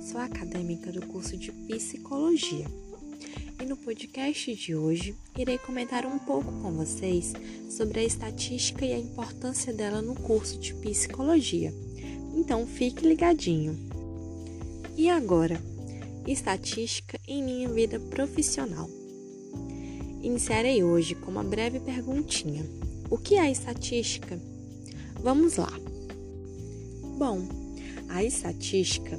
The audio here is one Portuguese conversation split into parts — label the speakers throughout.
Speaker 1: Sou acadêmica do curso de Psicologia. E no podcast de hoje irei comentar um pouco com vocês sobre a estatística e a importância dela no curso de Psicologia. Então fique ligadinho. E agora, estatística em minha vida profissional. Iniciarei hoje com uma breve perguntinha: O que é estatística? Vamos lá. Bom, a estatística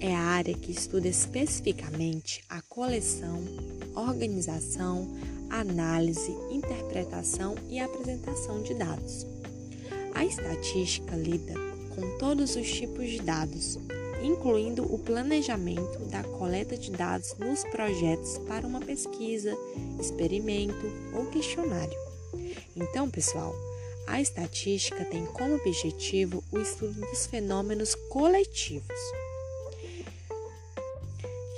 Speaker 1: é a área que estuda especificamente a coleção, organização, análise, interpretação e apresentação de dados. A estatística lida com todos os tipos de dados, incluindo o planejamento da coleta de dados nos projetos para uma pesquisa, experimento ou questionário. Então, pessoal, a estatística tem como objetivo o estudo dos fenômenos coletivos.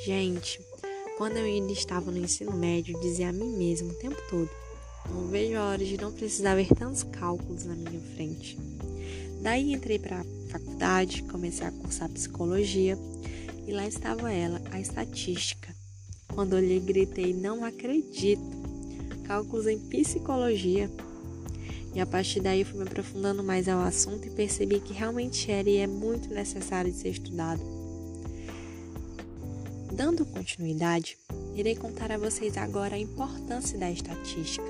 Speaker 1: Gente, quando eu ainda estava no ensino médio, dizia a mim mesmo o tempo todo: não vejo a hora de não precisar ver tantos cálculos na minha frente. Daí entrei para a faculdade, comecei a cursar psicologia e lá estava ela, a estatística. Quando olhei, gritei: não acredito! Cálculos em psicologia. E a partir daí fui me aprofundando mais ao assunto e percebi que realmente era e é muito necessário de ser estudado. Dando continuidade, irei contar a vocês agora a importância da estatística.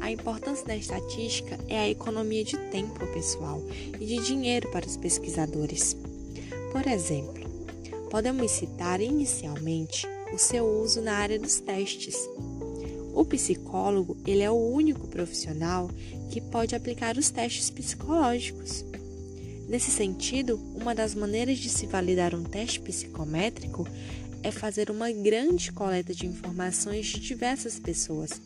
Speaker 1: A importância da estatística é a economia de tempo, pessoal, e de dinheiro para os pesquisadores. Por exemplo, podemos citar inicialmente o seu uso na área dos testes. O psicólogo, ele é o único profissional que pode aplicar os testes psicológicos. Nesse sentido, uma das maneiras de se validar um teste psicométrico é fazer uma grande coleta de informações de diversas pessoas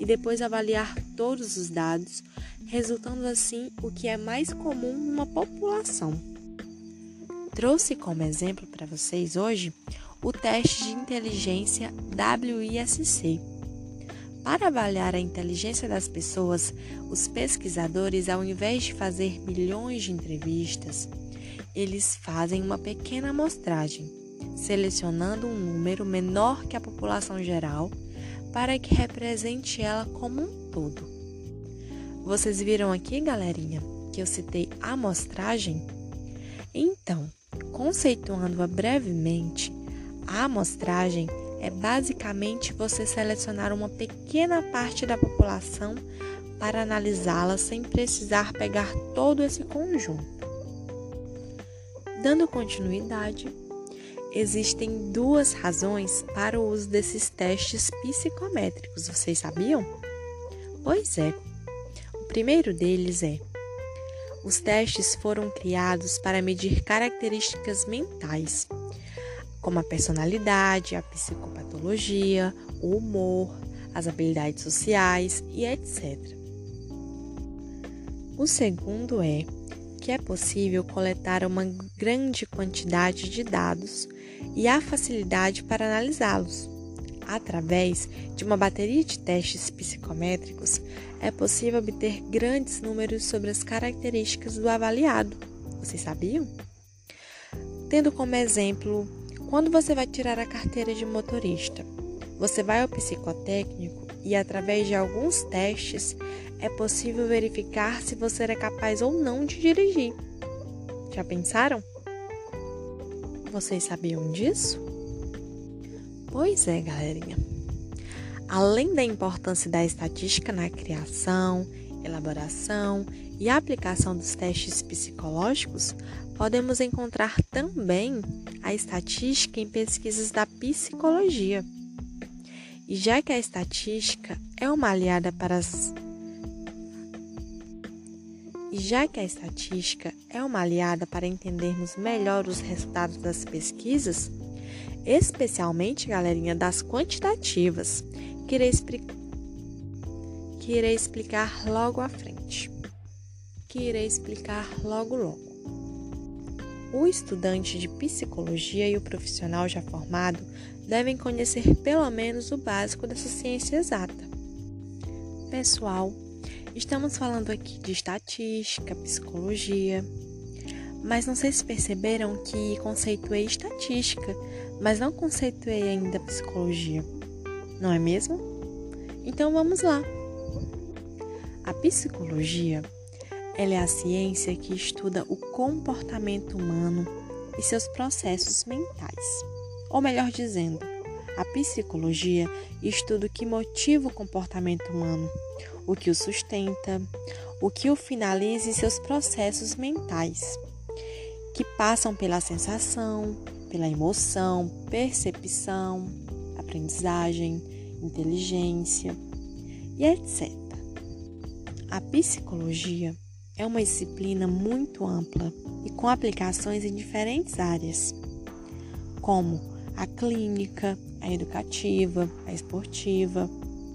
Speaker 1: e depois avaliar todos os dados, resultando assim o que é mais comum numa população. Trouxe como exemplo para vocês hoje o teste de inteligência WISC para avaliar a inteligência das pessoas, os pesquisadores, ao invés de fazer milhões de entrevistas, eles fazem uma pequena amostragem, selecionando um número menor que a população geral para que represente ela como um todo. Vocês viram aqui, galerinha, que eu citei amostragem? Então, conceituando-a brevemente, a amostragem é basicamente você selecionar uma pequena parte da população para analisá-la sem precisar pegar todo esse conjunto. Dando continuidade, existem duas razões para o uso desses testes psicométricos, vocês sabiam? Pois é. O primeiro deles é: os testes foram criados para medir características mentais como a personalidade, a psicopatologia, o humor, as habilidades sociais e etc. O segundo é que é possível coletar uma grande quantidade de dados e há facilidade para analisá-los. Através de uma bateria de testes psicométricos, é possível obter grandes números sobre as características do avaliado. Vocês sabiam? Tendo como exemplo quando você vai tirar a carteira de motorista, você vai ao psicotécnico e, através de alguns testes, é possível verificar se você é capaz ou não de dirigir. Já pensaram? Vocês sabiam disso? Pois é, galerinha. Além da importância da estatística na criação, elaboração e aplicação dos testes psicológicos, podemos encontrar também a estatística em pesquisas da psicologia. E já que a estatística é uma aliada para as e já que a estatística é uma aliada para entendermos melhor os resultados das pesquisas, especialmente, galerinha, das quantitativas, que irei, que irei explicar logo à frente. Que irei explicar logo logo. O estudante de psicologia e o profissional já formado devem conhecer pelo menos o básico dessa ciência exata. Pessoal, estamos falando aqui de estatística, psicologia, Mas não sei se perceberam que conceituei estatística, mas não conceituei ainda psicologia. Não é mesmo? Então vamos lá. A psicologia ela é a ciência que estuda o comportamento humano e seus processos mentais. Ou melhor dizendo, a psicologia estuda o que motiva o comportamento humano, o que o sustenta, o que o finaliza em seus processos mentais, que passam pela sensação, pela emoção, percepção, aprendizagem, inteligência e etc. A psicologia é uma disciplina muito ampla e com aplicações em diferentes áreas, como a clínica, a educativa, a esportiva,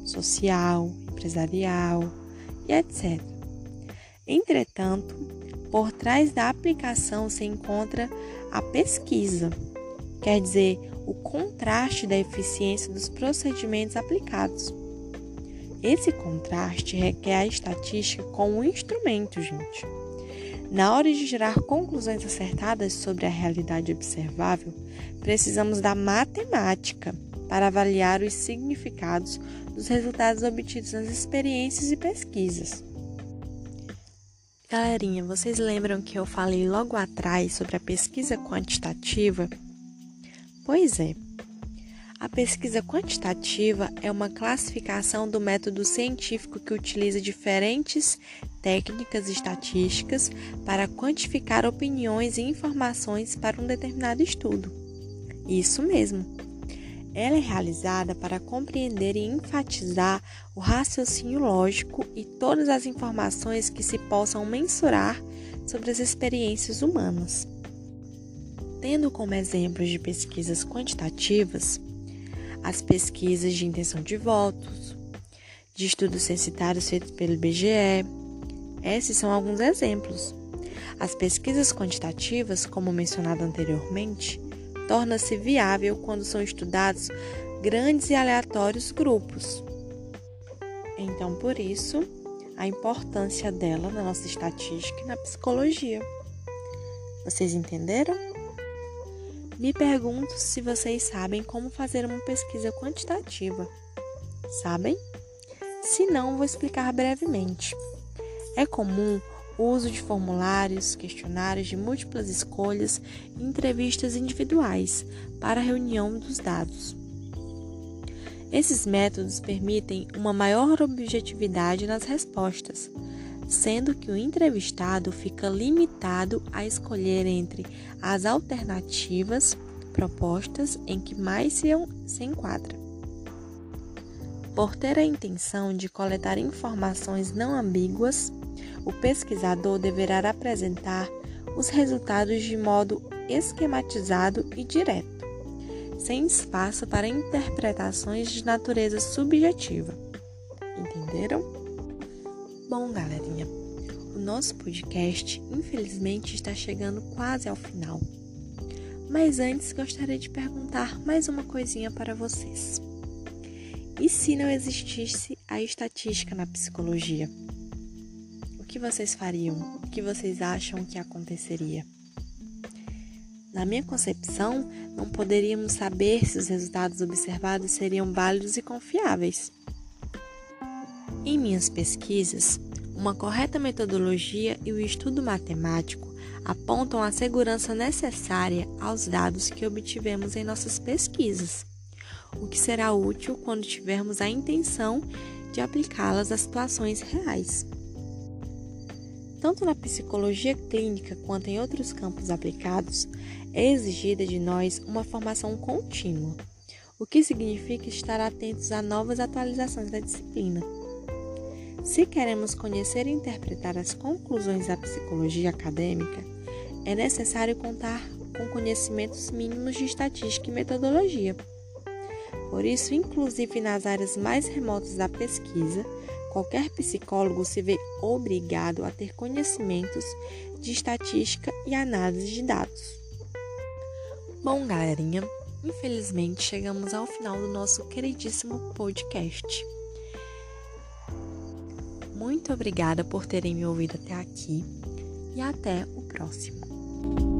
Speaker 1: social, empresarial e etc. Entretanto, por trás da aplicação se encontra a pesquisa, quer dizer, o contraste da eficiência dos procedimentos aplicados. Esse contraste requer a estatística como um instrumento, gente. Na hora de gerar conclusões acertadas sobre a realidade observável, precisamos da matemática para avaliar os significados dos resultados obtidos nas experiências e pesquisas. Galerinha, vocês lembram que eu falei logo atrás sobre a pesquisa quantitativa? Pois é. A pesquisa quantitativa é uma classificação do método científico que utiliza diferentes técnicas estatísticas para quantificar opiniões e informações para um determinado estudo. Isso mesmo. Ela é realizada para compreender e enfatizar o raciocínio lógico e todas as informações que se possam mensurar sobre as experiências humanas. Tendo como exemplos de pesquisas quantitativas, as pesquisas de intenção de votos, de estudos censitários feitos pelo IBGE. Esses são alguns exemplos. As pesquisas quantitativas, como mencionado anteriormente, torna-se viável quando são estudados grandes e aleatórios grupos. Então, por isso, a importância dela na nossa estatística e na psicologia. Vocês entenderam? Me pergunto se vocês sabem como fazer uma pesquisa quantitativa. Sabem? Se não, vou explicar brevemente. É comum o uso de formulários, questionários de múltiplas escolhas e entrevistas individuais para a reunião dos dados. Esses métodos permitem uma maior objetividade nas respostas, sendo que o entrevistado fica limitado a escolher entre as alternativas propostas em que mais se, enquadra. Por ter a intenção de coletar informações não ambíguas, o pesquisador deverá apresentar os resultados de modo esquematizado e direto, sem espaço para interpretações de natureza subjetiva. Entenderam? Bom, galerinha, o nosso podcast infelizmente está chegando quase ao final. Mas antes gostaria de perguntar mais uma coisinha para vocês. E se não existisse a estatística na psicologia? O que vocês fariam? O que vocês acham que aconteceria? Na minha concepção, não poderíamos saber se os resultados observados seriam válidos e confiáveis. Em minhas pesquisas, uma correta metodologia e o estudo matemático apontam a segurança necessária aos dados que obtivemos em nossas pesquisas, o que será útil quando tivermos a intenção de aplicá-las a situações reais. Tanto na psicologia clínica quanto em outros campos aplicados, é exigida de nós uma formação contínua, o que significa estar atentos a novas atualizações da disciplina. Se queremos conhecer e interpretar as conclusões da psicologia acadêmica, é necessário contar com conhecimentos mínimos de estatística e metodologia. Por isso, inclusive nas áreas mais remotas da pesquisa, qualquer psicólogo se vê obrigado a ter conhecimentos de estatística e análise de dados. Bom, galerinha, infelizmente chegamos ao final do nosso queridíssimo podcast. Muito obrigada por terem me ouvido até aqui e até o próximo.